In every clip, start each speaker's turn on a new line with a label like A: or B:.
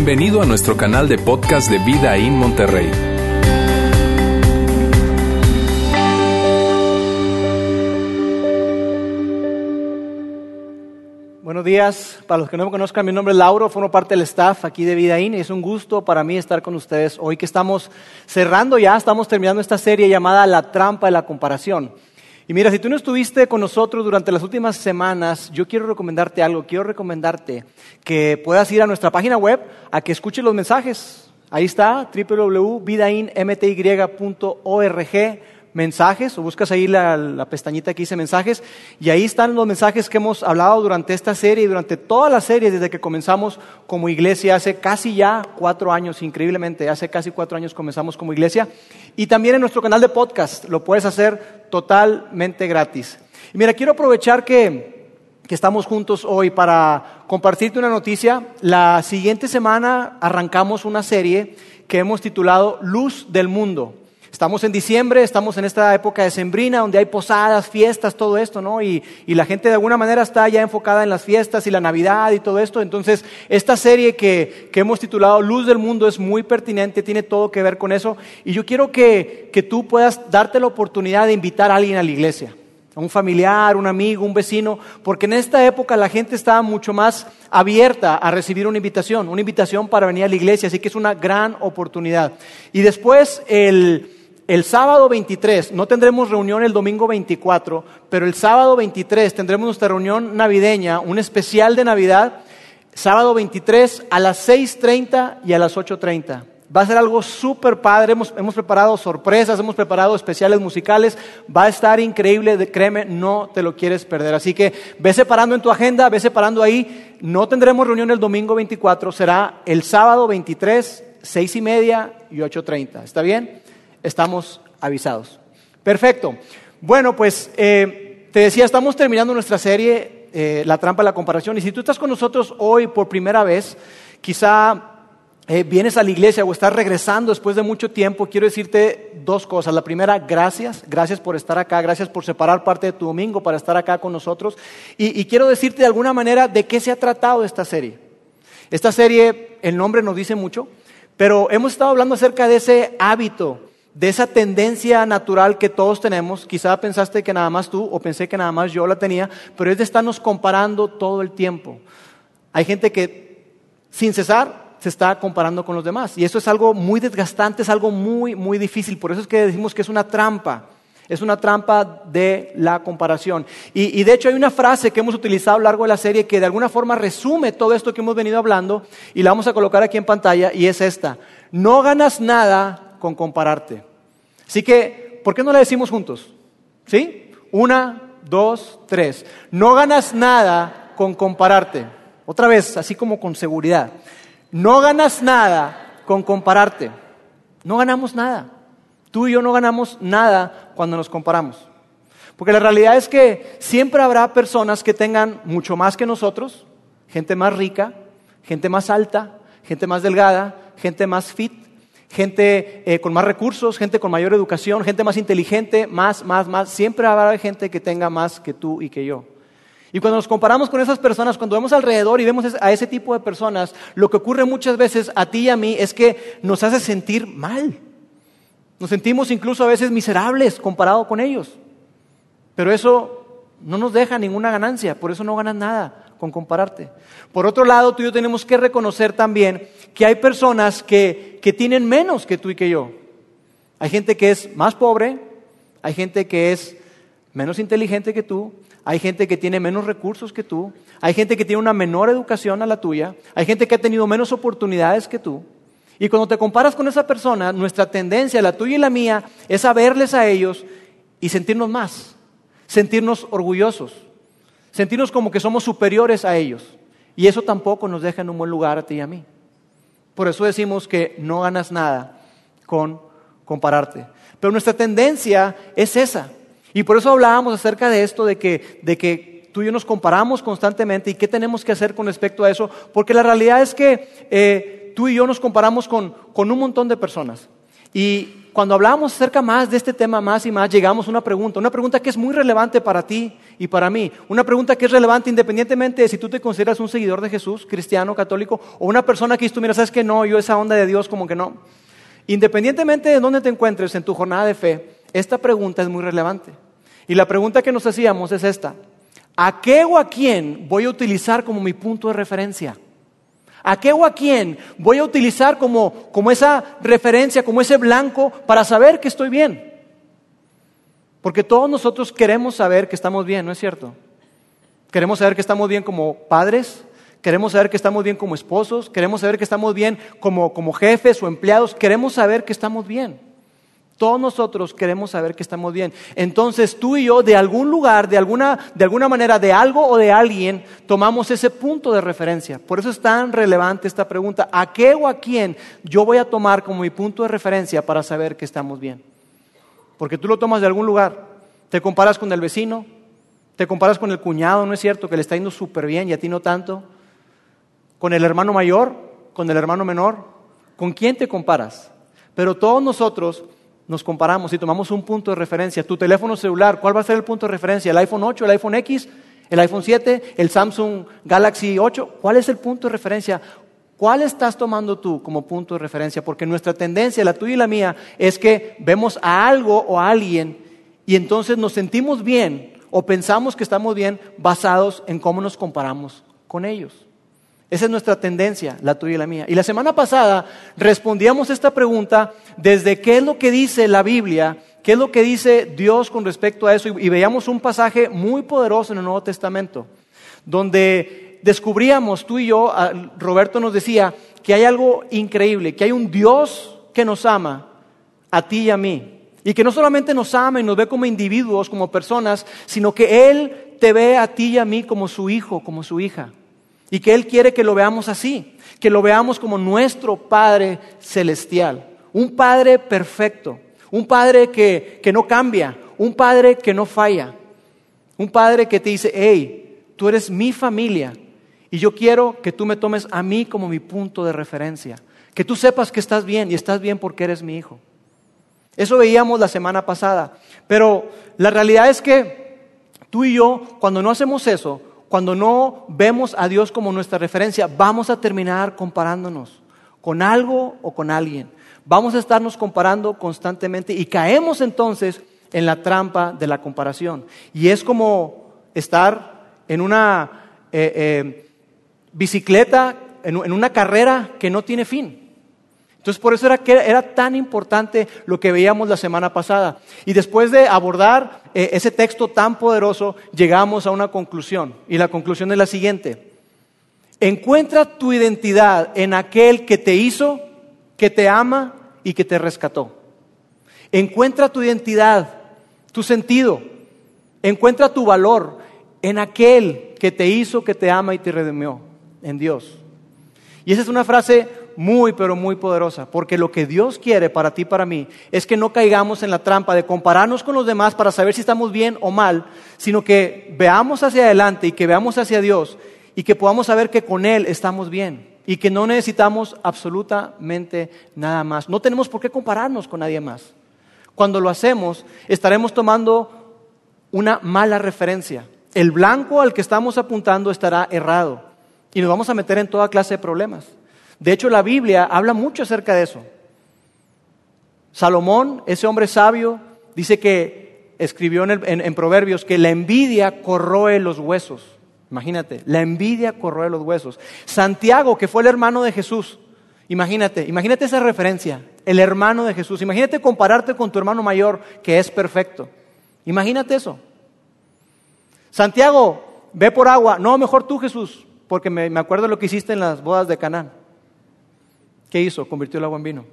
A: Bienvenido a nuestro canal de podcast de Vida en Monterrey.
B: Buenos días, para los que no me conozcan, mi nombre es Lauro, formo parte del staff aquí de Vida In y es un gusto para mí estar con ustedes hoy que estamos cerrando ya, estamos terminando esta serie llamada La trampa de la comparación. Y mira, si tú no estuviste con nosotros durante las últimas semanas, yo quiero recomendarte algo, quiero recomendarte que puedas ir a nuestra página web a que escuches los mensajes. Ahí está, www.vidainmty.org mensajes o buscas ahí la, pestañita que dice mensajes y ahí están los mensajes que hemos hablado durante esta serie y durante toda la serie desde que comenzamos como iglesia hace casi ya cuatro años, increíblemente, hace casi cuatro años comenzamos como iglesia y también en nuestro canal de podcast lo puedes hacer totalmente gratis. Y mira, quiero aprovechar que que estamos juntos hoy para compartirte una noticia. La siguiente semana arrancamos una serie que hemos titulado Luz del Mundo. Estamos en diciembre, estamos en esta época de sembrina donde hay posadas, fiestas, todo esto, ¿no? Y, la gente de alguna manera está ya enfocada en las fiestas y la Navidad y todo esto. Entonces, esta serie que, hemos titulado Luz del Mundo es muy pertinente, tiene todo que ver con eso. Y yo quiero que, que tú puedas darte la oportunidad de invitar a alguien a la iglesia a un familiar, un amigo, un vecino, porque en esta época la gente estaba mucho más abierta a recibir una invitación, una invitación para venir a la iglesia, así que es una gran oportunidad. Y después el, el sábado 23, no tendremos reunión el domingo 24, pero el sábado 23 tendremos nuestra reunión navideña, un especial de Navidad, sábado 23 a las 6.30 y a las 8.30. Va a ser algo súper padre, hemos, hemos, preparado sorpresas, hemos preparado especiales musicales, va a estar increíble, créeme, no te lo quieres perder. Así que ve separando en tu agenda, ve separando ahí, no tendremos reunión el domingo 24, será el sábado 23, 6 y media y 8.30. ¿Está bien? Estamos avisados. Perfecto. Bueno, pues eh, te decía, estamos terminando nuestra serie, eh, La trampa de la comparación, y si tú estás con nosotros hoy por primera vez, quizá eh, vienes a la iglesia o estás regresando después de mucho tiempo, quiero decirte dos cosas. La primera, gracias, gracias por estar acá, gracias por separar parte de tu domingo para estar acá con nosotros. Y, y quiero decirte de alguna manera de qué se ha tratado esta serie. Esta serie, el nombre nos dice mucho, pero hemos estado hablando acerca de ese hábito de esa tendencia natural que todos tenemos, quizá pensaste que nada más tú o pensé que nada más yo la tenía, pero es de estarnos comparando todo el tiempo. Hay gente que sin cesar se está comparando con los demás y eso es algo muy desgastante, es algo muy, muy difícil, por eso es que decimos que es una trampa. Es una trampa de la comparación. Y, y, de hecho hay una frase que hemos utilizado a lo largo de la serie que de alguna forma resume todo esto que hemos venido hablando y la vamos a colocar aquí en pantalla y es esta. No ganas nada con compararte. Así que, ¿por qué no la decimos juntos? ¿Sí? Una, dos, tres. No ganas nada con compararte. Otra vez, así como con seguridad. No ganas nada con compararte. No ganamos nada. Tú y yo no ganamos nada cuando nos comparamos. Porque la realidad es que siempre habrá personas que tengan mucho más que nosotros, gente más rica, gente más alta, gente más delgada, gente más fit, gente eh, con más recursos, gente con mayor educación, gente más inteligente, más, más, más. Siempre habrá gente que tenga más que tú y que yo. Y cuando nos comparamos con esas personas, cuando vemos alrededor y vemos a ese tipo de personas, lo que ocurre muchas veces a ti y a mí es que nos hace sentir mal. Nos sentimos incluso a veces miserables comparado con ellos. Pero eso no nos deja ninguna ganancia, por eso no ganas nada con compararte. Por otro lado, tú y yo tenemos que reconocer también que hay personas que, que tienen menos que tú y que yo. Hay gente que es más pobre, hay gente que es menos inteligente que tú, hay gente que tiene menos recursos que tú, hay gente que tiene una menor educación a la tuya, hay gente que ha tenido menos oportunidades que tú. Y cuando te comparas con esa persona, nuestra tendencia, la tuya y la mía, es a verles a ellos y sentirnos más, sentirnos orgullosos sentirnos como que somos superiores a ellos. Y eso tampoco nos deja en un buen lugar a ti y a mí. Por eso decimos que no ganas nada con compararte. Pero nuestra tendencia es esa. Y por eso hablábamos acerca de esto, de que, de que tú y yo nos comparamos constantemente y qué tenemos que hacer con respecto a eso. Porque la realidad es que eh, tú y yo nos comparamos con, con un montón de personas. Y cuando hablamos acerca más de este tema más y más, llegamos a una pregunta, una pregunta que es muy relevante para ti y para mí, una pregunta que es relevante independientemente de si tú te consideras un seguidor de Jesús, cristiano, católico, o una persona que tú mira, sabes que no, yo esa onda de Dios como que no. Independientemente de dónde te encuentres en tu jornada de fe, esta pregunta es muy relevante. Y la pregunta que nos hacíamos es esta, ¿a qué o a quién voy a utilizar como mi punto de referencia? ¿A qué o a quién voy a utilizar como, como esa referencia, como ese blanco para saber que estoy bien? Porque todos nosotros queremos saber que estamos bien, ¿no es cierto? Queremos saber que estamos bien como padres, queremos saber que estamos bien como esposos, queremos saber que estamos bien como, como jefes o empleados, queremos saber que estamos bien. Todos nosotros queremos saber que estamos bien. Entonces tú y yo, de algún lugar, de alguna, de alguna manera, de algo o de alguien, tomamos ese punto de referencia. Por eso es tan relevante esta pregunta. ¿A qué o a quién yo voy a tomar como mi punto de referencia para saber que estamos bien? Porque tú lo tomas de algún lugar. Te comparas con el vecino, te comparas con el cuñado, ¿no es cierto? Que le está yendo súper bien y a ti no tanto. Con el hermano mayor, con el hermano menor. ¿Con quién te comparas? Pero todos nosotros nos comparamos y tomamos un punto de referencia. Tu teléfono celular, ¿cuál va a ser el punto de referencia? ¿El iPhone 8, el iPhone X, el iPhone 7, el Samsung Galaxy 8? ¿Cuál es el punto de referencia? ¿Cuál estás tomando tú como punto de referencia? Porque nuestra tendencia, la tuya y la mía, es que vemos a algo o a alguien y entonces nos sentimos bien o pensamos que estamos bien basados en cómo nos comparamos con ellos. Esa es nuestra tendencia, la tuya y la mía. Y la semana pasada respondíamos esta pregunta desde qué es lo que dice la Biblia, qué es lo que dice Dios con respecto a eso. Y, veíamos un pasaje muy poderoso en el Nuevo Testamento, donde descubríamos, tú y yo, Roberto nos decía, que hay algo increíble, que hay un Dios que nos ama, a ti y a mí. Y que no solamente nos ama y nos ve como individuos, como personas, sino que Él te ve a ti y a mí como su hijo, como su hija. Y que Él quiere que lo veamos así, que lo veamos como nuestro Padre celestial, un Padre perfecto, un Padre que, que no cambia, un Padre que no falla, un Padre que te dice, hey, tú eres mi familia y yo quiero que tú me tomes a mí como mi punto de referencia, que tú sepas que estás bien y estás bien porque eres mi hijo. Eso veíamos la semana pasada, pero la realidad es que tú y yo, cuando no hacemos eso, cuando no vemos a Dios como nuestra referencia, vamos a terminar comparándonos con algo o con alguien. Vamos a estarnos comparando constantemente y caemos entonces en la trampa de la comparación. Y es como estar en una eh, eh, bicicleta, en una carrera que no tiene fin. Entonces, por eso era, que era tan importante lo que veíamos la semana pasada. Y después de abordar eh, ese texto tan poderoso, llegamos a una conclusión. Y la conclusión es la siguiente. Encuentra tu identidad en aquel que te hizo, que te ama y que te rescató. Encuentra tu identidad, tu sentido. Encuentra tu valor en aquel que te hizo, que te ama y te redimió, en Dios. Y esa es una frase muy, pero muy poderosa, porque lo que Dios quiere para ti y para mí es que no caigamos en la trampa de compararnos con los demás para saber si estamos bien o mal, sino que veamos hacia adelante y que veamos hacia Dios y que podamos saber que con Él estamos bien y que no necesitamos absolutamente nada más. No tenemos por qué compararnos con nadie más. Cuando lo hacemos, estaremos tomando una mala referencia. El blanco al que estamos apuntando estará errado y nos vamos a meter en toda clase de problemas. De hecho, la Biblia habla mucho acerca de eso. Salomón, ese hombre sabio, dice que escribió en, Proverbios que la envidia corroe los huesos. Imagínate, la envidia corroe los huesos. Santiago, que fue el hermano de Jesús, imagínate, imagínate esa referencia, el hermano de Jesús. Imagínate compararte con tu hermano mayor, que es perfecto. Imagínate eso. Santiago, ve por agua. No, mejor tú, Jesús, porque me, me acuerdo lo que hiciste en las bodas de Canaán. ¿Qué hizo? Convirtió el agua en vino.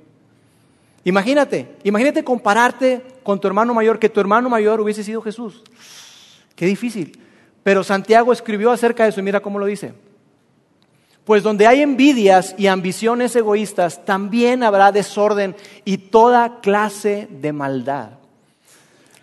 B: Imagínate, imagínate compararte con tu hermano mayor, que tu hermano mayor hubiese sido Jesús. Qué difícil. Pero Santiago escribió acerca de eso y mira cómo lo dice. Pues donde hay envidias y ambiciones egoístas, también habrá desorden y toda clase de maldad.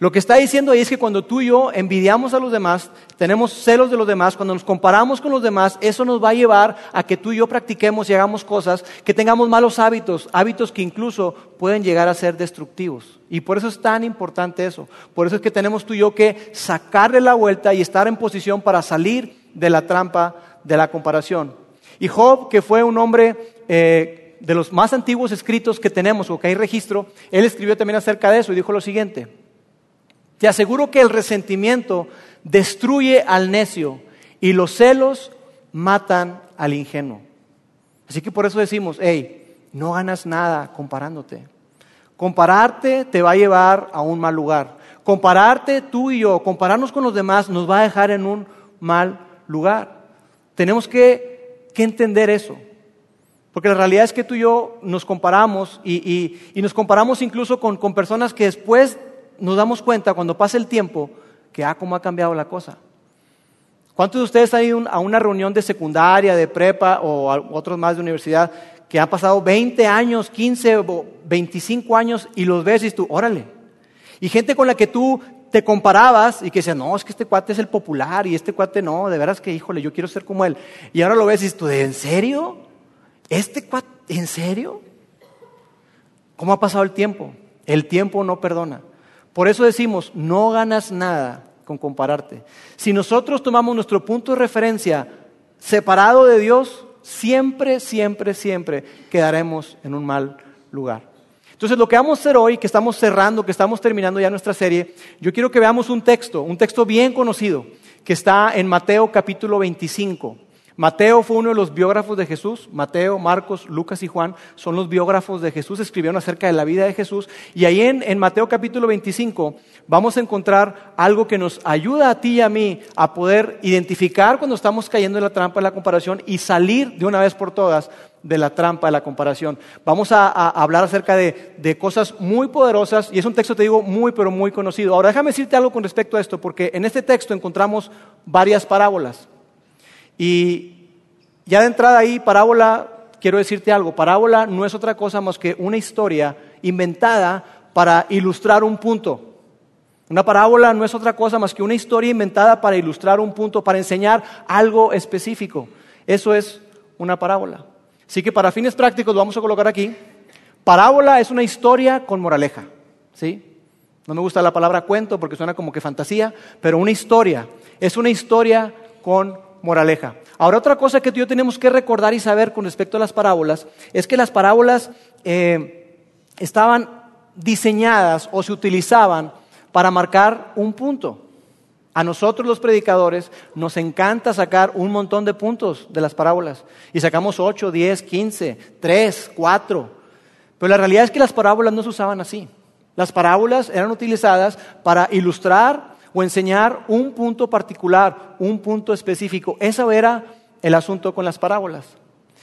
B: Lo que está diciendo ahí es que cuando tú y yo envidiamos a los demás, tenemos celos de los demás, cuando nos comparamos con los demás, eso nos va a llevar a que tú y yo practiquemos y hagamos cosas, que tengamos malos hábitos, hábitos que incluso pueden llegar a ser destructivos. Y por eso es tan importante eso. Por eso es que tenemos tú y yo que sacarle la vuelta y estar en posición para salir de la trampa de la comparación. Y Job, que fue un hombre... Eh, de los más antiguos escritos que tenemos o que hay registro, él escribió también acerca de eso y dijo lo siguiente, te aseguro que el resentimiento destruye al necio y los celos matan al ingenuo. Así que por eso decimos, hey, no ganas nada comparándote. Compararte te va a llevar a un mal lugar. Compararte tú y yo, compararnos con los demás nos va a dejar en un mal lugar. Tenemos que, entender eso. Porque la realidad es que tú y yo nos comparamos y, nos comparamos incluso con, con personas que después nos damos cuenta cuando pasa el tiempo que, ah, cómo ha cambiado la cosa. ¿Cuántos de ustedes han ido a una reunión de secundaria, de prepa o otros más de universidad que han pasado 20 años, 15 o 25 años y los ves y tú, órale? Y gente con la que tú te comparabas y que decías, no, es que este cuate es el popular y este cuate no, de veras que, híjole, yo quiero ser como él. Y ahora lo ves y tú, ¿en serio? ¿Este cuate, en serio? ¿Cómo ha pasado el tiempo? El tiempo no perdona. Por eso decimos, no ganas nada con compararte. Si nosotros tomamos nuestro punto de referencia separado de Dios, siempre, siempre, siempre quedaremos en un mal lugar. Entonces, lo que vamos a hacer hoy, que estamos cerrando, que estamos terminando ya nuestra serie, yo quiero que veamos un texto, un texto bien conocido, que está en Mateo capítulo 25. Mateo fue uno de los biógrafos de Jesús. Mateo, Marcos, Lucas y Juan son los biógrafos de Jesús, escribieron acerca de la vida de Jesús. Y ahí en, Mateo capítulo 25 vamos a encontrar algo que nos ayuda a ti y a mí a poder identificar cuando estamos cayendo en la trampa de la comparación y salir de una vez por todas de la trampa de la comparación. Vamos a, hablar acerca de, de, cosas muy poderosas y es un texto, te digo, muy, pero muy conocido. Ahora déjame decirte algo con respecto a esto, porque en este texto encontramos varias parábolas. Y ya de entrada ahí, parábola, quiero decirte algo, parábola no es otra cosa más que una historia inventada para ilustrar un punto. Una parábola no es otra cosa más que una historia inventada para ilustrar un punto, para enseñar algo específico. Eso es una parábola. Así que para fines prácticos lo vamos a colocar aquí. Parábola es una historia con moraleja. ¿Sí? No me gusta la palabra cuento porque suena como que fantasía, pero una historia. Es una historia con moraleja. Ahora, otra cosa que tú y yo tenemos que recordar y saber con respecto a las parábolas es que las parábolas eh, estaban diseñadas o se utilizaban para marcar un punto. A nosotros los predicadores nos encanta sacar un montón de puntos de las parábolas. Y sacamos 8, 10, 15, 3, 4. Pero la realidad es que las parábolas no se usaban así. Las parábolas eran utilizadas para ilustrar o enseñar un punto particular, un punto específico. Eso era el asunto con las parábolas.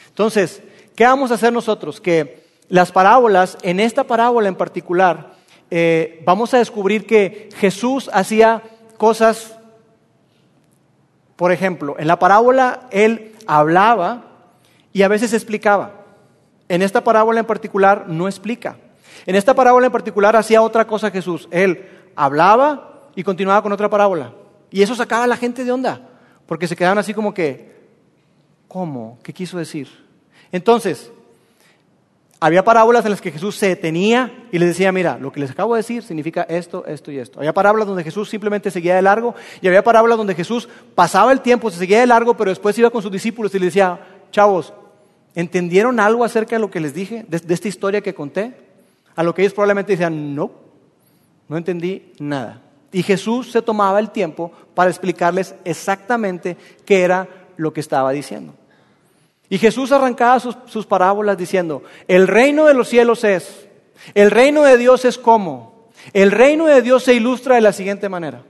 B: Entonces, ¿qué vamos a hacer nosotros? Que las parábolas, en esta parábola en particular, eh, vamos a descubrir que Jesús hacía cosas, por ejemplo, en la parábola Él hablaba y a veces explicaba. En esta parábola en particular no explica. En esta parábola en particular hacía otra cosa Jesús. Él hablaba y continuaba con otra parábola. Y eso sacaba a la gente de onda, porque se quedaban así como que, ¿cómo? ¿Qué quiso decir? Entonces, había parábolas en las que Jesús se detenía y les decía, mira, lo que les acabo de decir significa esto, esto y esto. Había parábolas donde Jesús simplemente seguía de largo y había parábolas donde Jesús pasaba el tiempo, se seguía de largo, pero después iba con sus discípulos y les decía, chavos, ¿entendieron algo acerca de lo que les dije, de, de esta historia que conté? A lo que ellos probablemente decían, no, no entendí nada. Y Jesús se tomaba el tiempo para explicarles exactamente qué era lo que estaba diciendo. Y Jesús arrancaba sus, parábolas diciendo, el reino de los cielos es, el reino de Dios es como, el reino de Dios se ilustra de la siguiente manera.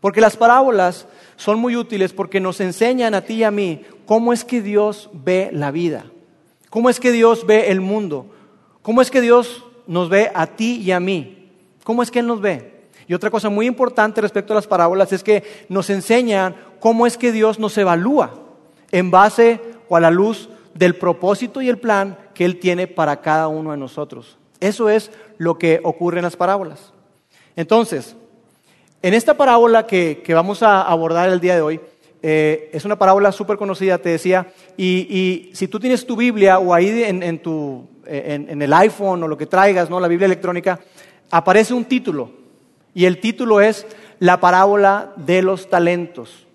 B: Porque las parábolas son muy útiles porque nos enseñan a ti y a mí cómo es que Dios ve la vida, cómo es que Dios ve el mundo, cómo es que Dios nos ve a ti y a mí, cómo es que Él nos ve. Y otra cosa muy importante respecto a las parábolas es que nos enseñan cómo es que Dios nos evalúa en base o a la luz del propósito y el plan que Él tiene para cada uno de nosotros. Eso es lo que ocurre en las parábolas. Entonces, en esta parábola que, vamos a abordar el día de hoy, eh, es una parábola súper conocida, te decía, y, si tú tienes tu Biblia o ahí en, tu, en, el iPhone o lo que traigas, ¿no? la Biblia electrónica, aparece un título, y el título es La parábola de los talentos.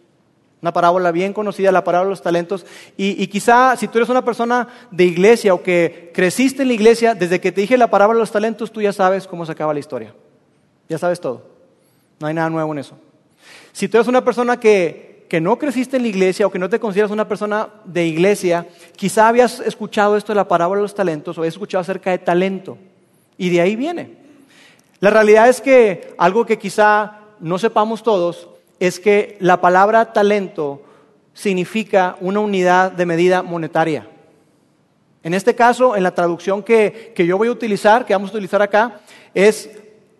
B: Una parábola bien conocida, la parábola de los talentos. Y, quizá si tú eres una persona de iglesia o que creciste en la iglesia, desde que te dije la parábola de los talentos, tú ya sabes cómo se acaba la historia. Ya sabes todo. No hay nada nuevo en eso. Si tú eres una persona que, que no creciste en la iglesia o que no te consideras una persona de iglesia, quizá habías escuchado esto de la parábola de los talentos o habías escuchado acerca de talento. Y de ahí viene. La realidad es que algo que quizá no sepamos todos es que la palabra talento significa una unidad de medida monetaria. En este caso, en la traducción que, yo voy a utilizar, que vamos a utilizar acá, es,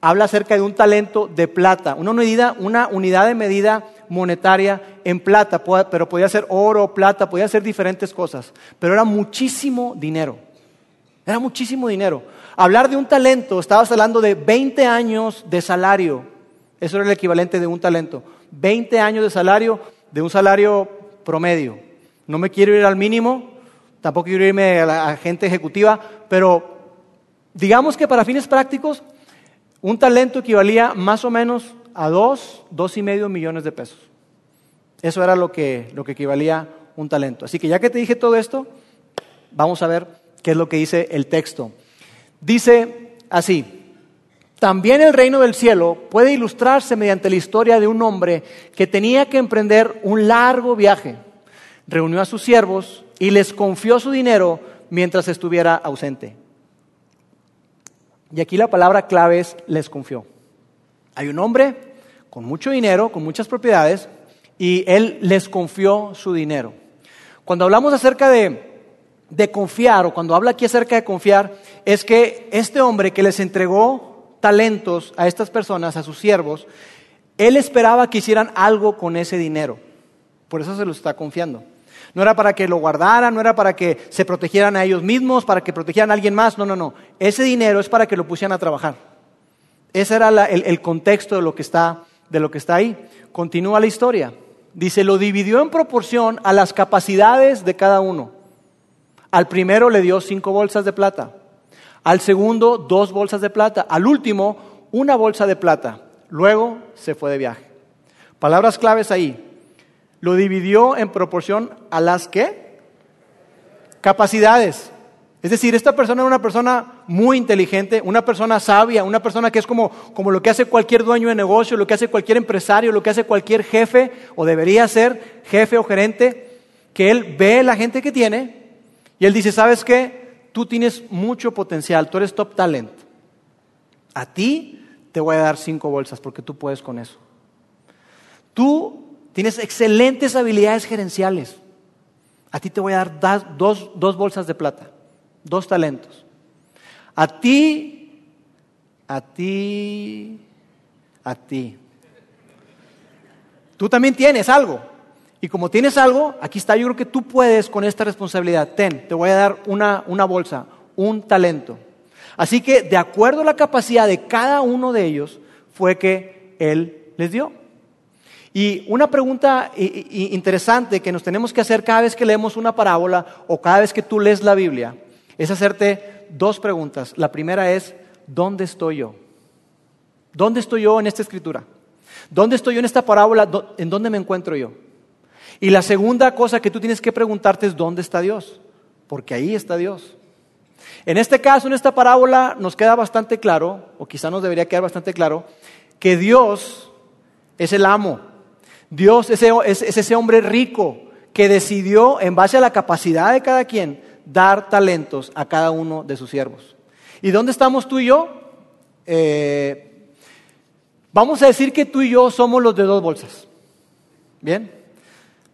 B: habla acerca de un talento de plata, una unidad, una unidad de medida monetaria en plata, pero podía ser oro, plata, podía ser diferentes cosas, pero era muchísimo dinero, era muchísimo dinero. Hablar de un talento, estabas hablando de 20 años de salario, eso era el equivalente de un talento. 20 años de salario de un salario promedio. No me quiero ir al mínimo, tampoco quiero irme a la gente ejecutiva, pero digamos que para fines prácticos, un talento equivalía más o menos a dos, dos y medio millones de pesos. Eso era lo que, lo que equivalía un talento. Así que ya que te dije todo esto, vamos a ver qué es lo que dice el texto. Dice así, también el reino del cielo puede ilustrarse mediante la historia de un hombre que tenía que emprender un largo viaje. Reunió a sus siervos y les confió su dinero mientras estuviera ausente. Y aquí la palabra clave es les confió. Hay un hombre con mucho dinero, con muchas propiedades, y él les confió su dinero. Cuando hablamos acerca de, de confiar, o cuando habla aquí acerca de confiar, es que este hombre que les entregó talentos a estas personas, a sus siervos, él esperaba que hicieran algo con ese dinero. Por eso se lo está confiando. No era para que lo guardaran, no era para que se protegieran a ellos mismos, para que protegieran a alguien más. No, no, no. Ese dinero es para que lo pusieran a trabajar. Ese era el, el, contexto de lo, que está, de lo que está ahí. Continúa la historia. Dice, lo dividió en proporción a las capacidades de cada uno. Al primero le dio cinco bolsas de plata, al segundo, dos bolsas de plata. Al último, una bolsa de plata. Luego se fue de viaje. Palabras claves ahí. Lo dividió en proporción a las que? Capacidades. Es decir, esta persona era una persona muy inteligente, una persona sabia, una persona que es como, como lo que hace cualquier dueño de negocio, lo que hace cualquier empresario, lo que hace cualquier jefe, o debería ser jefe o gerente, que él ve la gente que tiene y él dice, ¿sabes qué? tú tienes mucho potencial, tú eres top talent. A ti te voy a dar cinco bolsas porque tú puedes con eso. Tú tienes excelentes habilidades gerenciales. A ti te voy a dar dos, dos bolsas de plata, dos talentos. A ti, a ti, a ti. Tú también tienes algo. Y como tienes algo, aquí está, yo creo que tú puedes con esta responsabilidad. Ten, te voy a dar una, una bolsa, un talento. Así que de acuerdo a la capacidad de cada uno de ellos, fue que Él les dio. Y una pregunta interesante que nos tenemos que hacer cada vez que leemos una parábola o cada vez que tú lees la Biblia es hacerte dos preguntas. La primera es, ¿dónde estoy yo? ¿Dónde estoy yo en esta escritura? ¿Dónde estoy yo en esta parábola? ¿En dónde me encuentro yo? Y la segunda cosa que tú tienes que preguntarte es ¿dónde está Dios? Porque ahí está Dios. En este caso, en esta parábola, nos queda bastante claro, o quizá nos debería quedar bastante claro, que Dios es el amo. Dios es, ese hombre rico que decidió, en base a la capacidad de cada quien, dar talentos a cada uno de sus siervos. ¿Y dónde estamos tú y yo? Eh, vamos a decir que tú y yo somos los de dos bolsas. ¿Bien?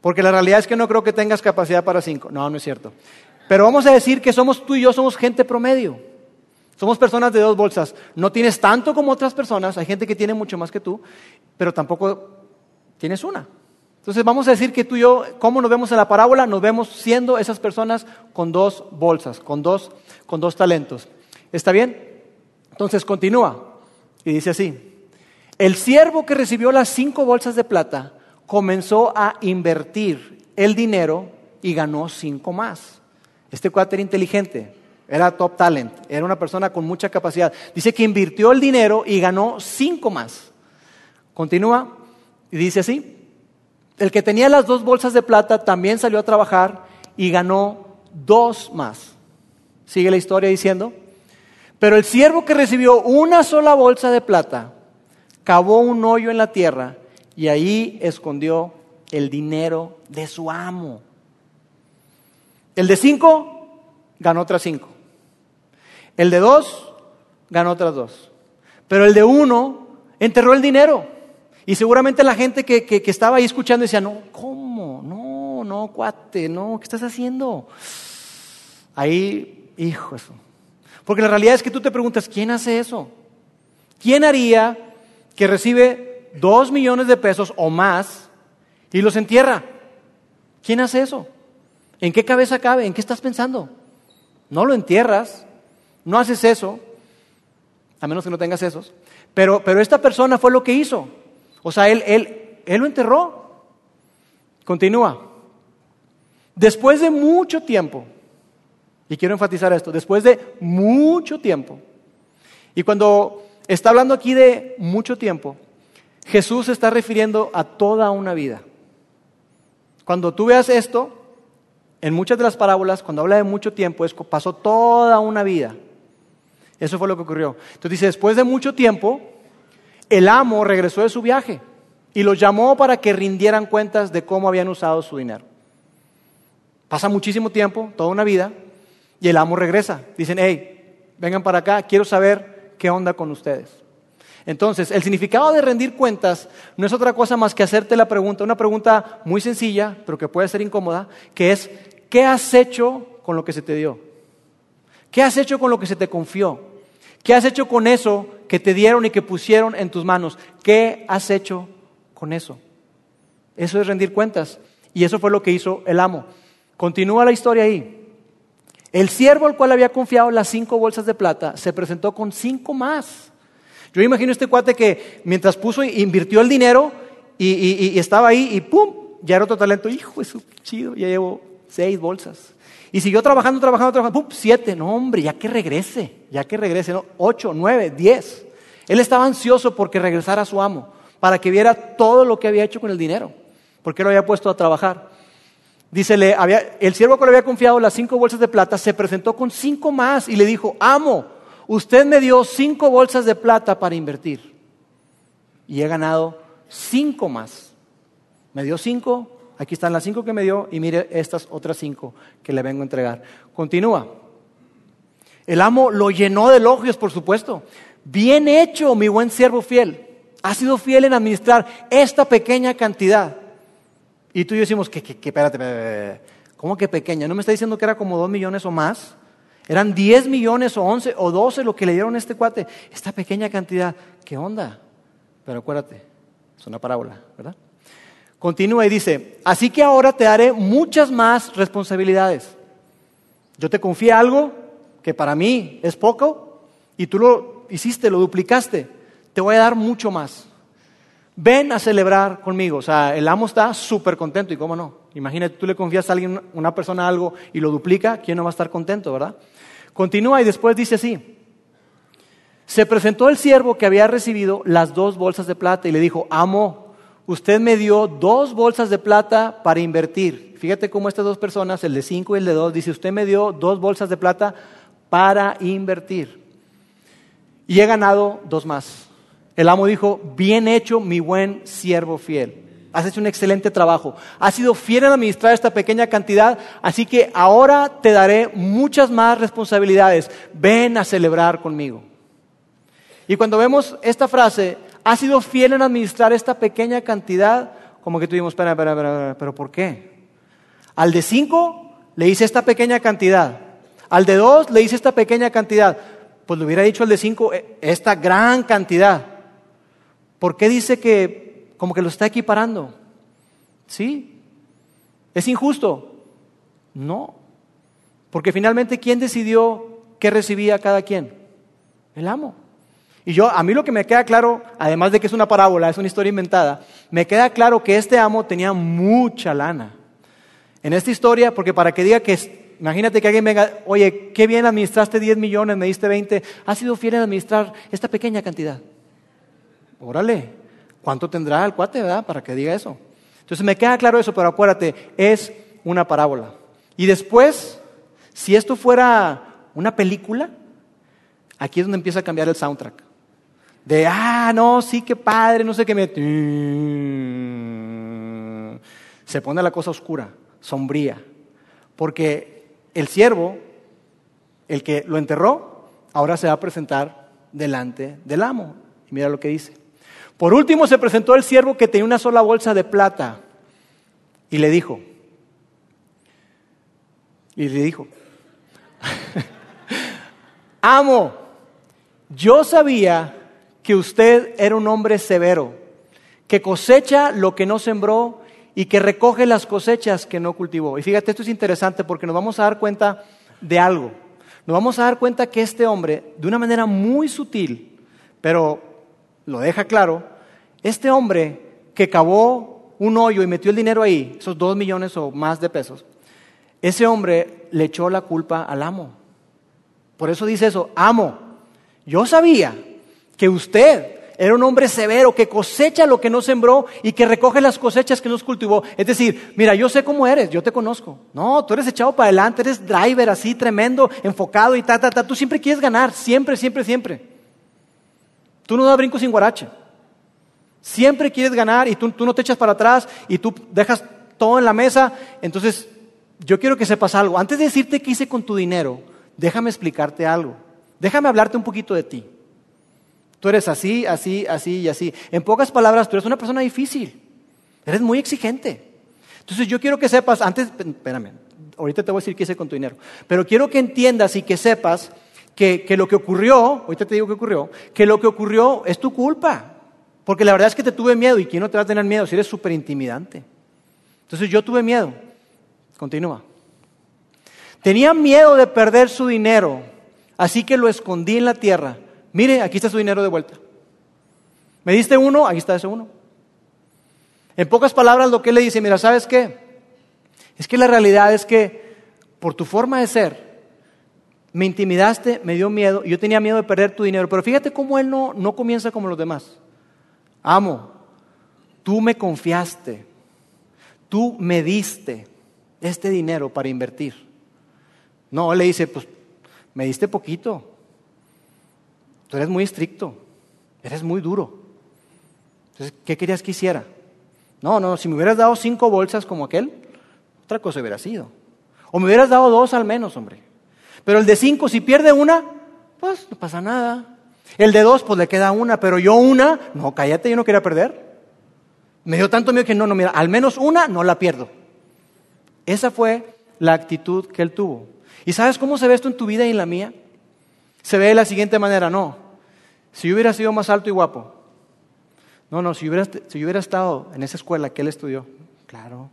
B: Porque la realidad es que no creo que tengas capacidad para cinco. No, no es cierto. Pero vamos a decir que somos tú y yo, somos gente promedio. Somos personas de dos bolsas. No tienes tanto como otras personas. Hay gente que tiene mucho más que tú, pero tampoco tienes una. Entonces vamos a decir que tú y yo, ¿cómo nos vemos en la parábola? Nos vemos siendo esas personas con dos bolsas, con dos, con dos talentos. ¿Está bien? Entonces continúa y dice así. El siervo que recibió las cinco bolsas de plata comenzó a invertir el dinero y ganó cinco más. Este cuate era inteligente, era top talent, era una persona con mucha capacidad. Dice que invirtió el dinero y ganó cinco más. Continúa y dice así, el que tenía las dos bolsas de plata también salió a trabajar y ganó dos más. Sigue la historia diciendo, pero el siervo que recibió una sola bolsa de plata cavó un hoyo en la tierra y ahí escondió el dinero de su amo. El de cinco ganó otras cinco. El de dos ganó otras dos. Pero el de uno enterró el dinero. Y seguramente la gente que, que, estaba ahí escuchando decía, no, ¿cómo? No, no, cuate, no, ¿qué estás haciendo? Ahí, hijo, eso. Porque la realidad es que tú te preguntas, ¿quién hace eso? ¿Quién haría que recibe dos millones de pesos o más y los entierra? ¿Quién hace eso? ¿En qué cabeza cabe? ¿En qué estás pensando? No lo entierras, no haces eso, a menos que no tengas esos. Pero, pero esta persona fue lo que hizo. O sea, él, él, él lo enterró. Continúa. Después de mucho tiempo, y quiero enfatizar esto, después de mucho tiempo, y cuando está hablando aquí de mucho tiempo, Jesús se está refiriendo a toda una vida. Cuando tú veas esto, en muchas de las parábolas, cuando habla de mucho tiempo, es, pasó toda una vida. Eso fue lo que ocurrió. Entonces dice, después de mucho tiempo, el amo regresó de su viaje y los llamó para que rindieran cuentas de cómo habían usado su dinero. Pasa muchísimo tiempo, toda una vida, y el amo regresa. Dicen, hey, vengan para acá, quiero saber qué onda con ustedes. Entonces, el significado de rendir cuentas no es otra cosa más que hacerte la pregunta, una pregunta muy sencilla, pero que puede ser incómoda, que es, ¿qué has hecho con lo que se te dio? ¿Qué has hecho con lo que se te confió? ¿Qué has hecho con eso que te dieron y que pusieron en tus manos? ¿Qué has hecho con eso? Eso es rendir cuentas. Y eso fue lo que hizo el amo. Continúa la historia ahí. El siervo al cual había confiado las cinco bolsas de plata se presentó con cinco más. Yo imagino este cuate que mientras puso, invirtió el dinero y, estaba ahí y ¡pum! Ya era otro talento. Hijo, eso chido, ya llevo seis bolsas. Y siguió trabajando, trabajando, trabajando. ¡Pum! Siete. No, hombre, ya que regrese, ya que regrese. Ocho, nueve, diez. Él estaba ansioso porque regresara a su amo, para que viera todo lo que había hecho con el dinero, porque lo había puesto a trabajar. Había, el siervo que le había confiado las cinco bolsas de plata se presentó con cinco más y le dijo, amo, usted me dio cinco bolsas de plata para invertir y he ganado cinco más. Me dio cinco, aquí están las cinco que me dio y mire estas otras cinco que le vengo a entregar. Continúa. El amo lo llenó de elogios, por supuesto. Bien hecho, mi buen siervo fiel. Ha sido fiel en administrar esta pequeña cantidad. Y tú y yo decimos que, que, que espérate, ¿cómo que pequeña? ¿No me está diciendo que era como dos millones o más? Eran 10 millones o 11 o 12 lo que le dieron este cuate. Esta pequeña cantidad, ¿qué onda? Pero acuérdate, es una parábola, ¿verdad? Continúa y dice, así que ahora te daré muchas más responsabilidades. Yo te confié algo que para mí es poco y tú lo hiciste, lo duplicaste. Te voy a dar mucho más. Ven a celebrar conmigo. O sea, el amo está súper contento y cómo no. Imagínate, tú le confías a alguien, una persona algo y lo duplica, ¿quién no va a estar contento, verdad? Continúa y después dice así. Se presentó el siervo que había recibido las dos bolsas de plata y le dijo, amo, usted me dio dos bolsas de plata para invertir. Fíjate cómo estas dos personas, el de cinco y el de dos, dice, usted me dio dos bolsas de plata para invertir. Y he ganado dos más. El amo dijo, bien hecho, mi buen siervo fiel. Has hecho un excelente trabajo. Has sido fiel en administrar esta pequeña cantidad, así que ahora te daré muchas más responsabilidades. Ven a celebrar conmigo. Y cuando vemos esta frase, has sido fiel en administrar esta pequeña cantidad, como que tuvimos, espera, espera, espera, pero ¿por qué? Al de cinco le hice esta pequeña cantidad. Al de dos le hice esta pequeña cantidad. Pues le hubiera dicho al de cinco eh, esta gran cantidad. ¿Por qué dice que como que lo está equiparando. ¿Sí? ¿Es injusto? No. Porque finalmente, ¿quién decidió qué recibía cada quien? El amo. Y yo, a mí lo que me queda claro, además de que es una parábola, es una historia inventada, me queda claro que este amo tenía mucha lana. En esta historia, porque para que diga que, imagínate que alguien venga, oye, qué bien administraste 10 millones, me diste 20, has sido fiel en administrar esta pequeña cantidad. Órale, ¿cuánto tendrá el cuate, verdad? Para que diga eso. Entonces me queda claro eso, pero acuérdate, es una parábola. Y después, si esto fuera una película, aquí es donde empieza a cambiar el soundtrack. De, ah, no, sí, qué padre, no sé qué me... Se pone la cosa oscura sombría, porque el siervo, el que lo enterró, ahora se va a presentar delante del amo. Y mira lo que dice. Por último se presentó el siervo que tenía una sola bolsa de plata y le dijo, y le dijo, amo, yo sabía que usted era un hombre severo, que cosecha lo que no sembró y que recoge las cosechas que no cultivó. Y fíjate, esto es interesante porque nos vamos a dar cuenta de algo. Nos vamos a dar cuenta que este hombre, de una manera muy sutil, pero lo deja claro, este hombre que cavó un hoyo y metió el dinero ahí, esos dos millones o más de pesos, ese hombre le echó la culpa al amo. Por eso dice eso, amo, yo sabía que usted era un hombre severo que cosecha lo que no sembró y que recoge las cosechas que no cultivó. Es decir, mira, yo sé cómo eres, yo te conozco. No, tú eres echado para adelante, eres driver así, tremendo, enfocado y ta, ta, ta. Tú siempre quieres ganar, siempre, siempre, siempre. Tú no das brinco sin guarache. Siempre quieres ganar y tú, tú no te echas para atrás y tú dejas todo en la mesa. Entonces, yo quiero que sepas algo. Antes de decirte qué hice con tu dinero, déjame explicarte algo. Déjame hablarte un poquito de ti. Tú eres así, así, así y así. En pocas palabras, tú eres una persona difícil. Eres muy exigente. Entonces yo quiero que sepas, antes, espérame, ahorita te voy a decir qué hice con tu dinero, pero quiero que entiendas y que sepas que, que lo que ocurrió, ahorita te digo qué ocurrió, que lo que ocurrió es tu culpa. Porque la verdad es que te tuve miedo y quién no te va a tener miedo si eres súper intimidante. Entonces yo tuve miedo. Continúa. Tenía miedo de perder su dinero, así que lo escondí en la tierra Mire, aquí está su dinero de vuelta. ¿Me diste uno? Aquí está ese uno. En pocas palabras, lo que él le dice, mira, ¿sabes qué? Es que la realidad es que por tu forma de ser, me intimidaste, me dio miedo, yo tenía miedo de perder tu dinero. Pero fíjate cómo él no, no comienza como los demás. Amo, tú me confiaste, tú me diste este dinero para invertir. No, le dice, pues me diste poquito, Tú eres muy estricto, eres muy duro. Entonces, ¿qué querías que hiciera? No, no, si me hubieras dado cinco bolsas como aquel, otra cosa hubiera sido. O me hubieras dado dos al menos, hombre. Pero el de cinco, si pierde una, pues no pasa nada. El de dos, pues le queda una, pero yo una, no, cállate, yo no quería perder. Me dio tanto miedo que no, no, mira, al menos una no la pierdo. Esa fue la actitud que él tuvo. ¿Y sabes cómo se ve esto en tu vida y en la mía? se ve de la siguiente manera, no. Si yo hubiera sido más alto y guapo, no, no, si yo hubiera, si hubiera estado en esa escuela que él estudió, claro.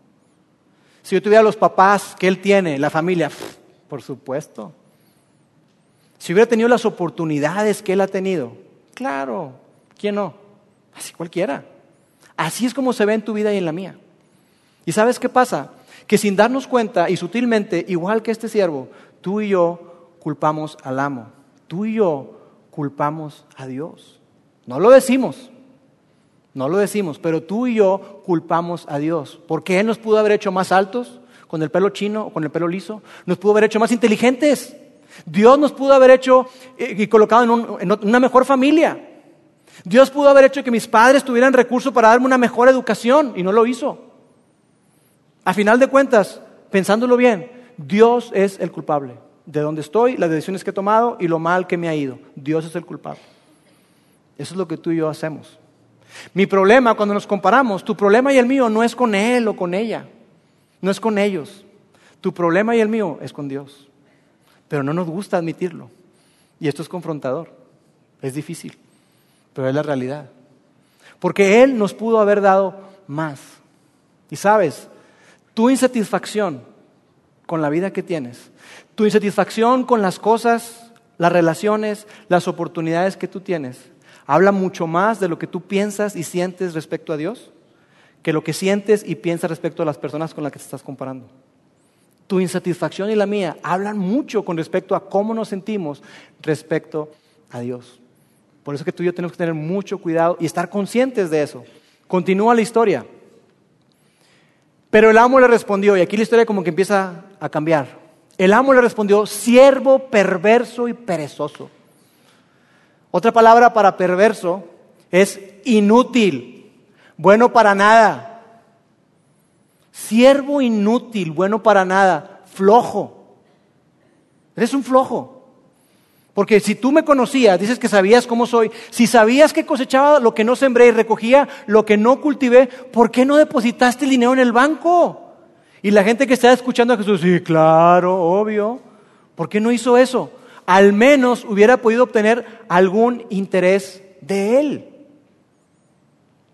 B: Si yo tuviera los papás que él tiene, la familia, por supuesto. Si hubiera tenido las oportunidades que él ha tenido, claro, ¿quién no? Así cualquiera. Así es como se ve en tu vida y en la mía. ¿Y sabes qué pasa? Que sin darnos cuenta y sutilmente, igual que este siervo, tú y yo culpamos al amo tú y yo culpamos a Dios. No lo decimos, no lo decimos, pero tú y yo culpamos a Dios. Porque Él nos pudo haber hecho más altos con el pelo chino o con el pelo liso, nos pudo haber hecho más inteligentes. Dios nos pudo haber hecho eh, y colocado en, una mejor familia. Dios pudo haber hecho que mis padres tuvieran recursos para darme una mejor educación y no lo hizo. A final de cuentas, pensándolo bien, Dios es el culpable de dónde estoy, las decisiones que he tomado y lo mal que me ha ido. Dios es el culpable. Eso es lo que tú y yo hacemos. Mi problema cuando nos comparamos, tu problema y el mío no es con él o con ella, no es con ellos. Tu problema y el mío es con Dios. Pero no nos gusta admitirlo. Y esto es confrontador, es difícil, pero es la realidad. Porque Él nos pudo haber dado más. Y sabes, tu insatisfacción con la vida que tienes tu insatisfacción con las cosas, las relaciones, las oportunidades que tú tienes, habla mucho más de lo que tú piensas y sientes respecto a Dios que lo que sientes y piensas respecto a las personas con las que te estás comparando. Tu insatisfacción y la mía hablan mucho con respecto a cómo nos sentimos respecto a Dios. Por eso que tú y yo tenemos que tener mucho cuidado y estar conscientes de eso. Continúa la historia. Pero el amo le respondió, y aquí la historia como que empieza a cambiar. El amo le respondió, siervo perverso y perezoso. Otra palabra para perverso es inútil, bueno para nada. Siervo inútil, bueno para nada, flojo. Eres un flojo. Porque si tú me conocías, dices que sabías cómo soy, si sabías que cosechaba lo que no sembré y recogía lo que no cultivé, ¿por qué no depositaste el dinero en el banco? Y la gente que está escuchando a Jesús, sí, claro, obvio. ¿Por qué no hizo eso? Al menos hubiera podido obtener algún interés de él.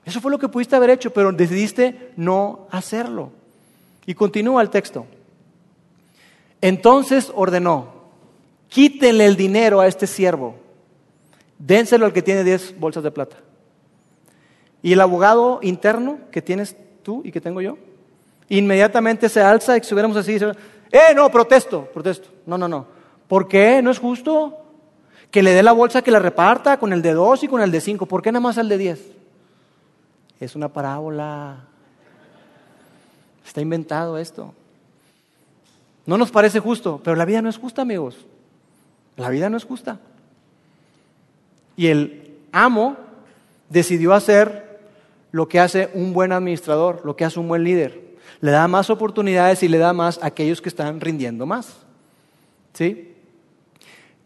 B: Eso fue lo que pudiste haber hecho, pero decidiste no hacerlo. Y continúa el texto. Entonces ordenó, quítenle el dinero a este siervo, dénselo al que tiene 10 bolsas de plata. Y el abogado interno que tienes tú y que tengo yo, inmediatamente se alza y si hubiéramos así, dice, eh, no, protesto, protesto. No, no, no. ¿Por qué? ¿No es justo? Que le dé la bolsa que la reparta con el de dos y con el de cinco. ¿Por qué nada más el de diez? Es una parábola. Está inventado esto. No nos parece justo, pero la vida no es justa, amigos. La vida no es justa. Y el amo decidió hacer lo que hace un buen administrador, lo que hace un buen líder. Le da más oportunidades y le da más a aquellos que están rindiendo más. ¿Sí?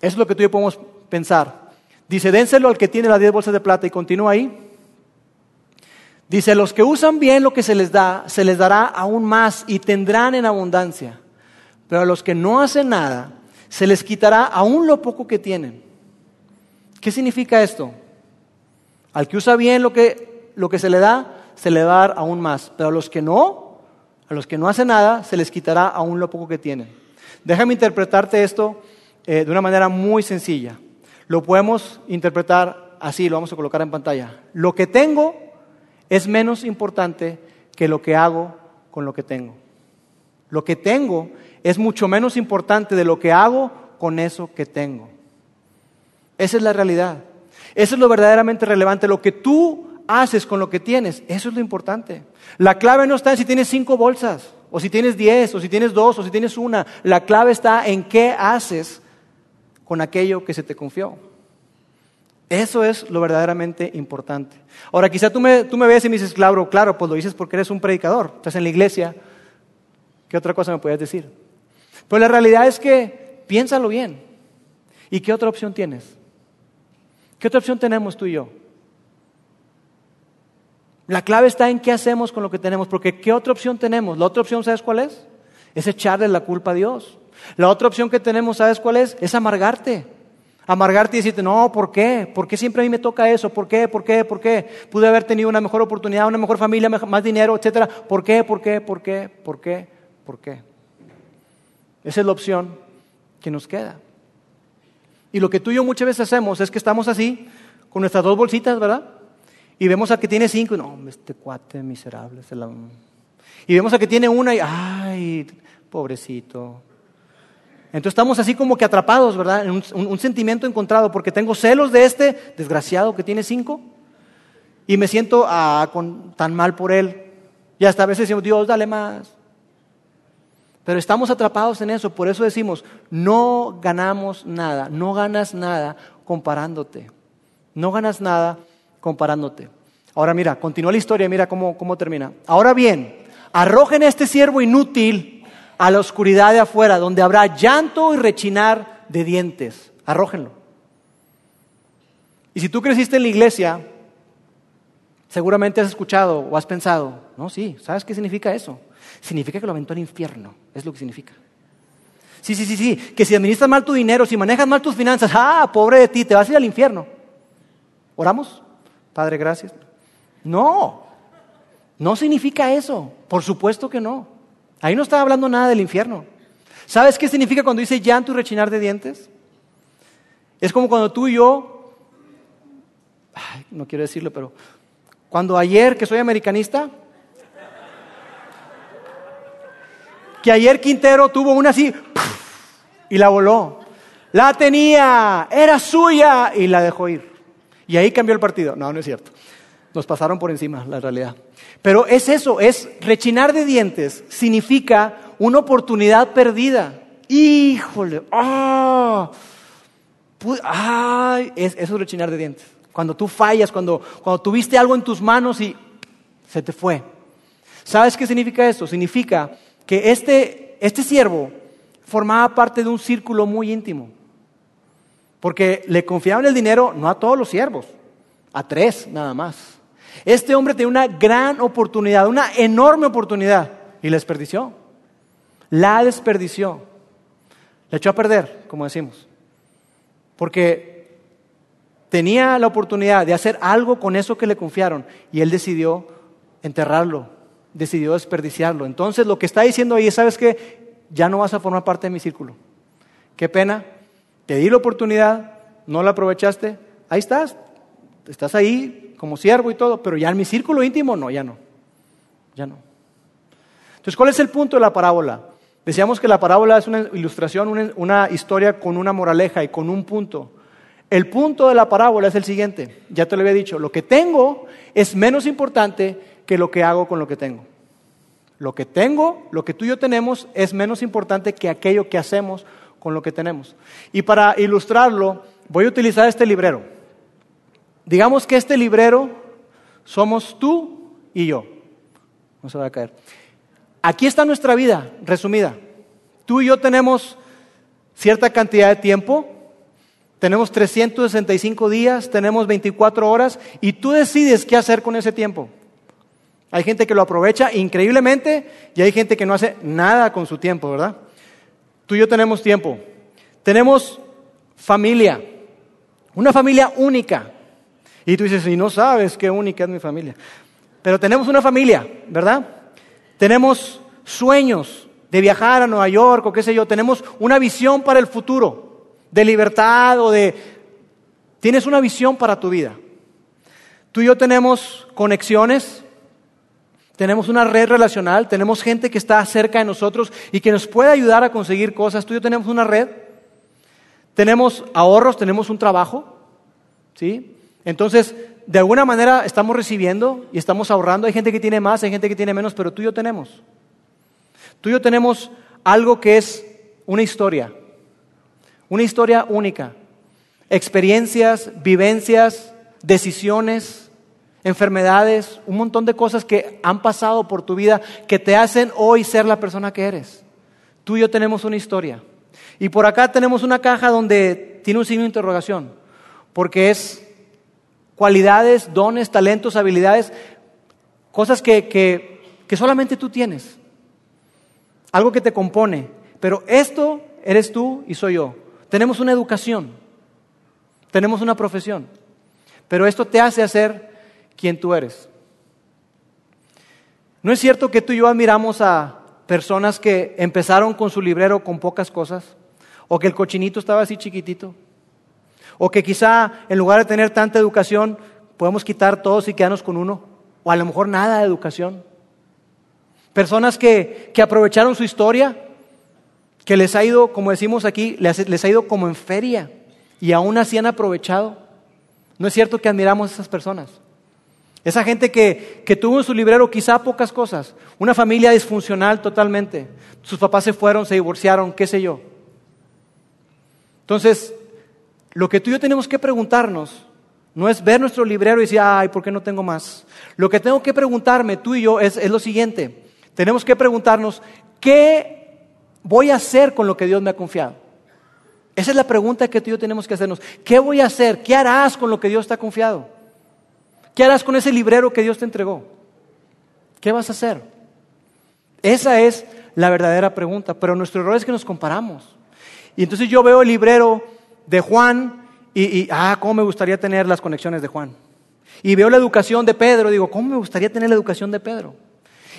B: Eso es lo que tú y yo podemos pensar. Dice, dénselo al que tiene las 10 bolsas de plata y continúa ahí. Dice, los que usan bien lo que se les da, se les dará aún más y tendrán en abundancia. Pero a los que no hacen nada, se les quitará aún lo poco que tienen. ¿Qué significa esto? Al que usa bien lo que, lo que se le da, se le va a dar aún más. Pero a los que no, a los que no hacen nada, se les quitará aún lo poco que tienen. Déjame interpretarte esto eh, de una manera muy sencilla. Lo podemos interpretar así, lo vamos a colocar en pantalla. Lo que tengo es menos importante que lo que hago con lo que tengo. Lo que tengo es mucho menos importante de lo que hago con eso que tengo. Esa es la realidad. Eso es lo verdaderamente relevante. Lo que tú haces con lo que tienes, eso es lo importante. La clave no está en si tienes cinco bolsas, o si tienes diez, o si tienes dos, o si tienes una. La clave está en qué haces con aquello que se te confió. Eso es lo verdaderamente importante. Ahora, quizá tú me, tú me ves y me dices, claro, claro, pues lo dices porque eres un predicador, estás en la iglesia. ¿Qué otra cosa me puedes decir? Pero la realidad es que piénsalo bien. ¿Y qué otra opción tienes? ¿Qué otra opción tenemos tú y yo? La clave está en qué hacemos con lo que tenemos, porque ¿qué otra opción tenemos? La otra opción, ¿sabes cuál es? Es echarle la culpa a Dios. La otra opción que tenemos, ¿sabes cuál es? Es amargarte. Amargarte y decirte, no, ¿por qué? ¿Por qué siempre a mí me toca eso? ¿Por qué? ¿Por qué? ¿Por qué? Pude haber tenido una mejor oportunidad, una mejor familia, más dinero, etcétera. ¿Por qué? ¿Por qué? ¿Por qué? ¿Por qué? ¿Por qué? Esa es la opción que nos queda. Y lo que tú y yo muchas veces hacemos es que estamos así, con nuestras dos bolsitas, ¿verdad? Y vemos a que tiene cinco, y no, este cuate miserable. Se la... Y vemos a que tiene una y, ay, pobrecito. Entonces estamos así como que atrapados, ¿verdad? En un, sentimiento encontrado, porque tengo celos de este desgraciado que tiene cinco y me siento ah, tan mal por él. Y hasta a veces decimos, Dios, dale más. Pero estamos atrapados en eso, por eso decimos, no ganamos nada, no ganas nada comparándote, no ganas nada comparándote. Ahora mira, continúa la historia, mira cómo, cómo termina. Ahora bien, arrojen a este siervo inútil a la oscuridad de afuera, donde habrá llanto y rechinar de dientes. Arrójenlo. Y si tú creciste en la iglesia, seguramente has escuchado o has pensado, no, sí, ¿sabes qué significa eso? significa que lo aventó al infierno. Es lo que significa. Sí, sí, sí, sí. Que si administras mal tu dinero, si manejas mal tus finanzas, ah, pobre de ti, te vas a ir al infierno. ¿Oramos? Padre, gracias. No, no significa eso. Por supuesto que no. Ahí no está hablando nada del infierno. ¿Sabes qué significa cuando dice llanto y rechinar de dientes? Es como cuando tú y yo ay, no quiero decirlo, pero cuando ayer, que soy americanista, que ayer Quintero tuvo una así y la voló. La tenía, era suya y la dejó ir. Y ahí cambió el partido. No, no es cierto. Nos pasaron por encima, la realidad. Pero es eso, es rechinar de dientes, significa una oportunidad perdida. Híjole, ¡ah! ¡Ay! Es, eso es rechinar de dientes. Cuando tú fallas, cuando, cuando tuviste algo en tus manos y se te fue. ¿Sabes qué significa eso? Significa que este, este siervo formaba parte de un círculo muy íntimo. Porque le confiaban el dinero no a todos los siervos, a tres nada más. Este hombre tenía una gran oportunidad, una enorme oportunidad, y la desperdició. La desperdició. La echó a perder, como decimos. Porque tenía la oportunidad de hacer algo con eso que le confiaron, y él decidió enterrarlo, decidió desperdiciarlo. Entonces lo que está diciendo ahí es, ¿sabes qué? Ya no vas a formar parte de mi círculo. Qué pena, te di la oportunidad, no la aprovechaste, ahí estás, estás ahí como siervo y todo, pero ya en mi círculo íntimo no, ya no, ya no. Entonces, ¿cuál es el punto de la parábola? Decíamos que la parábola es una ilustración, una, una historia con una moraleja y con un punto. El punto de la parábola es el siguiente, ya te lo había dicho, lo que tengo es menos importante que lo que hago con lo que tengo. Lo que tengo, lo que tú y yo tenemos, es menos importante que aquello que hacemos con lo que tenemos. Y para ilustrarlo, voy a utilizar este librero. Digamos que este librero somos tú y yo. No se va a caer. Aquí está nuestra vida resumida. Tú y yo tenemos cierta cantidad de tiempo, tenemos 365 días, tenemos 24 horas y tú decides qué hacer con ese tiempo. Hay gente que lo aprovecha increíblemente y hay gente que no hace nada con su tiempo, ¿verdad? Tú y yo tenemos tiempo. Tenemos familia. Una familia única. Y tú dices, y no sabes qué única es mi familia. Pero tenemos una familia, ¿verdad? Tenemos sueños de viajar a Nueva York o qué sé yo. Tenemos una visión para el futuro, de libertad o de... Tienes una visión para tu vida. Tú y yo tenemos conexiones, tenemos una red relacional, tenemos gente que está cerca de nosotros y que nos puede ayudar a conseguir cosas. Tú y yo tenemos una red, tenemos ahorros, tenemos un trabajo, ¿sí? Entonces, de alguna manera estamos recibiendo y estamos ahorrando. Hay gente que tiene más, hay gente que tiene menos, pero tú y yo tenemos. Tú y yo tenemos algo que es una historia, una historia única. Experiencias, vivencias, decisiones, enfermedades, un montón de cosas que han pasado por tu vida que te hacen hoy ser la persona que eres. Tú y yo tenemos una historia. Y por acá tenemos una caja donde tiene un signo de interrogación, porque es cualidades, dones, talentos, habilidades, cosas que, que solamente tú tienes, algo que te compone. Pero esto eres tú y soy yo. Tenemos una educación, tenemos una profesión, pero esto te hace hacer quien tú eres. ¿No es cierto que tú y yo admiramos a personas que empezaron con su librero con pocas cosas? ¿O que el cochinito estaba así chiquitito? ¿O que quizá en lugar de tener tanta educación podemos quitar todos y quedarnos con uno? ¿O a lo mejor nada de educación? Personas que, que aprovecharon su historia, que les ha ido, como decimos aquí, les, ha ido como en feria y aún así han aprovechado. ¿No es cierto que admiramos a esas personas? Esa gente que, que, tuvo en su librero quizá pocas cosas, una familia disfuncional totalmente, sus papás se fueron, se divorciaron, qué sé yo. Entonces, lo que tú y yo tenemos que preguntarnos no es ver nuestro librero y decir, ay, ¿por qué no tengo más? Lo que tengo que preguntarme tú y yo es, es lo siguiente. Tenemos que preguntarnos, ¿qué voy a hacer con lo que Dios me ha confiado? Esa es la pregunta que tú y yo tenemos que hacernos. ¿Qué voy a hacer? ¿Qué harás con lo que Dios te ha confiado? ¿Qué harás con ese librero que Dios te entregó? ¿Qué vas a hacer? Esa es la verdadera pregunta, pero nuestro error es que nos comparamos. Y entonces yo veo el librero de Juan y, ah, cómo me gustaría tener las conexiones de Juan. Y veo la educación de Pedro, digo, ¿cómo me gustaría tener la educación de Pedro?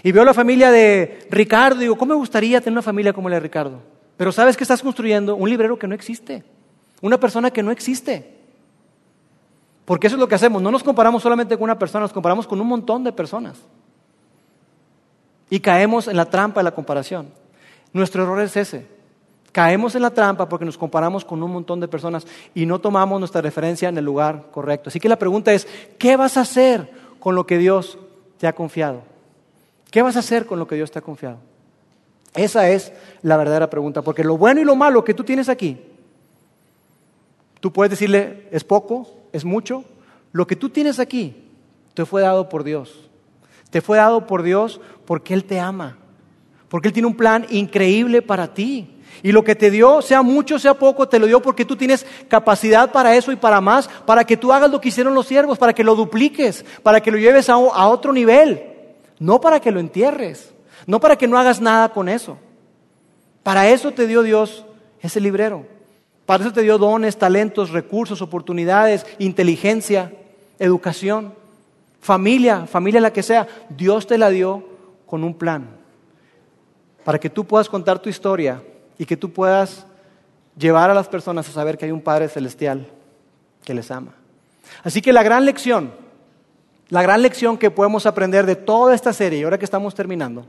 B: Y veo la familia de Ricardo, digo, ¿cómo me gustaría tener una familia como la de Ricardo? Pero sabes que estás construyendo un librero que no existe, una persona que no existe. Porque eso es lo que hacemos. No nos comparamos solamente con una persona, nos comparamos con un montón de personas. Y caemos en la trampa de la comparación. Nuestro error es ese. Caemos en la trampa porque nos comparamos con un montón de personas y no tomamos nuestra referencia en el lugar correcto. Así que la pregunta es, ¿qué vas a hacer con lo que Dios te ha confiado? ¿Qué vas a hacer con lo que Dios te ha confiado? Esa es la verdadera pregunta, porque lo bueno y lo malo que tú tienes aquí, tú puedes decirle, es poco, es mucho, lo que tú tienes aquí te fue dado por Dios. Te fue dado por Dios porque Él te ama, porque Él tiene un plan increíble para ti. Y lo que te dio, sea mucho, sea poco, te lo dio porque tú tienes capacidad para eso y para más, para que tú hagas lo que hicieron los siervos, para que lo dupliques, para que lo lleves a, otro nivel, no para que lo entierres, no para que no hagas nada con eso. Para eso te dio Dios ese librero. Para eso te dio dones, talentos, recursos, oportunidades, inteligencia, educación, familia, familia la que sea. Dios te la dio con un plan. Para que tú puedas contar tu historia y que tú puedas llevar a las personas a saber que hay un Padre Celestial que les ama. Así que la gran lección, la gran lección que podemos aprender de toda esta serie, y ahora que estamos terminando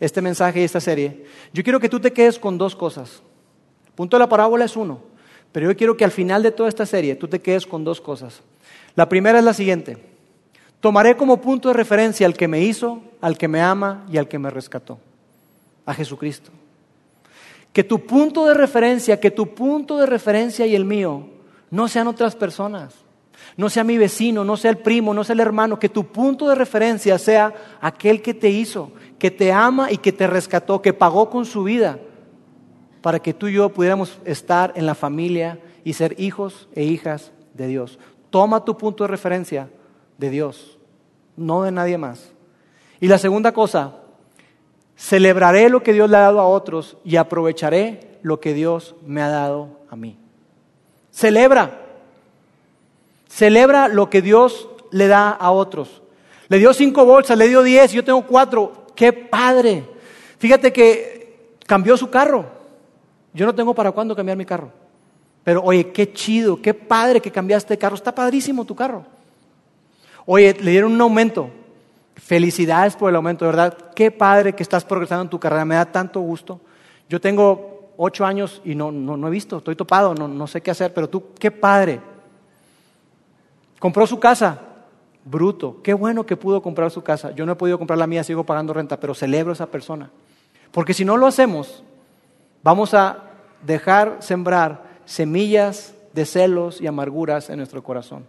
B: este mensaje y esta serie, yo quiero que tú te quedes con dos cosas. Punto de la parábola es uno, pero yo quiero que al final de toda esta serie tú te quedes con dos cosas. La primera es la siguiente. Tomaré como punto de referencia al que me hizo, al que me ama y al que me rescató, a Jesucristo. Que tu punto de referencia, que tu punto de referencia y el mío no sean otras personas, no sea mi vecino, no sea el primo, no sea el hermano, que tu punto de referencia sea aquel que te hizo, que te ama y que te rescató, que pagó con su vida para que tú y yo pudiéramos estar en la familia y ser hijos e hijas de Dios. Toma tu punto de referencia de Dios, no de nadie más. Y la segunda cosa, Celebraré lo que Dios le ha dado a otros y aprovecharé lo que Dios me ha dado a mí. Celebra. Celebra lo que Dios le da a otros. Le dio cinco bolsas, le dio diez, yo tengo cuatro. ¡Qué padre! Fíjate que cambió su carro. Yo no tengo para cuándo cambiar mi carro. Pero oye, qué chido, qué padre que cambiaste carro. Está padrísimo tu carro. Oye, le dieron un aumento. Felicidades por el aumento, de verdad. Qué padre que estás progresando en tu carrera, me da tanto gusto. Yo tengo ocho años y no, no, he visto, estoy topado, no, no sé qué hacer, pero tú, qué padre. Compró su casa, bruto, qué bueno que pudo comprar su casa. Yo no he podido comprar la mía, sigo pagando renta, pero celebro a esa persona. Porque si no lo hacemos, vamos a dejar sembrar semillas de celos y amarguras en nuestro corazón.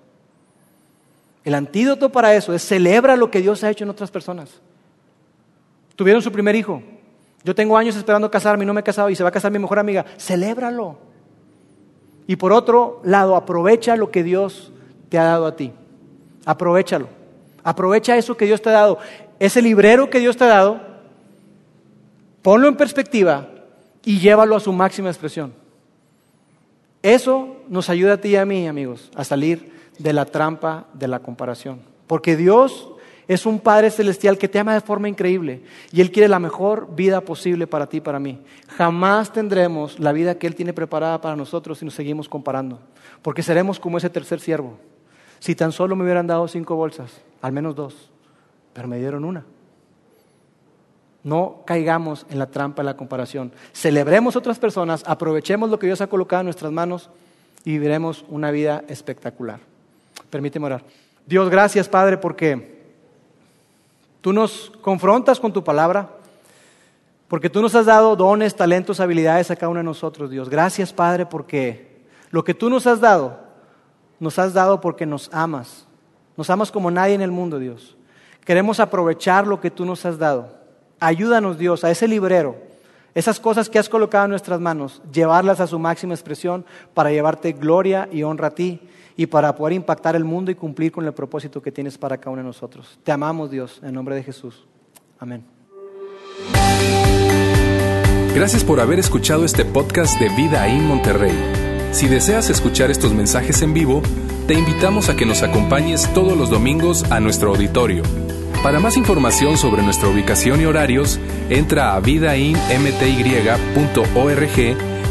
B: El antídoto para eso es celebra lo que Dios ha hecho en otras personas. Tuvieron su primer hijo. Yo tengo años esperando casarme y no me he casado y se va a casar mi mejor amiga. Celébralo. Y por otro lado, aprovecha lo que Dios te ha dado a ti. Aprovechalo. Aprovecha eso que Dios te ha dado. Ese librero que Dios te ha dado, ponlo en perspectiva y llévalo a su máxima expresión. Eso nos ayuda a ti y a mí, amigos, a salir de la trampa de la comparación. Porque Dios es un Padre celestial que te ama de forma increíble y Él quiere la mejor vida posible para ti y para mí. Jamás tendremos la vida que Él tiene preparada para nosotros si nos seguimos comparando, porque seremos como ese tercer siervo. Si tan solo me hubieran dado cinco bolsas, al menos dos, pero me dieron una. No caigamos en la trampa de la comparación. Celebremos otras personas, aprovechemos lo que Dios ha colocado en nuestras manos y viviremos una vida espectacular. Permíteme orar. Dios, gracias Padre porque tú nos confrontas con tu palabra, porque tú nos has dado dones, talentos, habilidades a cada uno de nosotros, Dios. Gracias Padre porque lo que tú nos has dado, nos has dado porque nos amas. Nos amas como nadie en el mundo, Dios. Queremos aprovechar lo que tú nos has dado. Ayúdanos, Dios, a ese librero, esas cosas que has colocado en nuestras manos, llevarlas a su máxima expresión para llevarte gloria y honra a ti y para poder impactar el mundo y cumplir con el propósito que tienes para cada uno de nosotros. Te amamos Dios, en nombre de Jesús. Amén.
A: Gracias por haber escuchado este podcast de Vida en Monterrey. Si deseas escuchar estos mensajes en vivo, te invitamos a que nos acompañes todos los domingos a nuestro auditorio. Para más información sobre nuestra ubicación y horarios, entra a vidainmty.org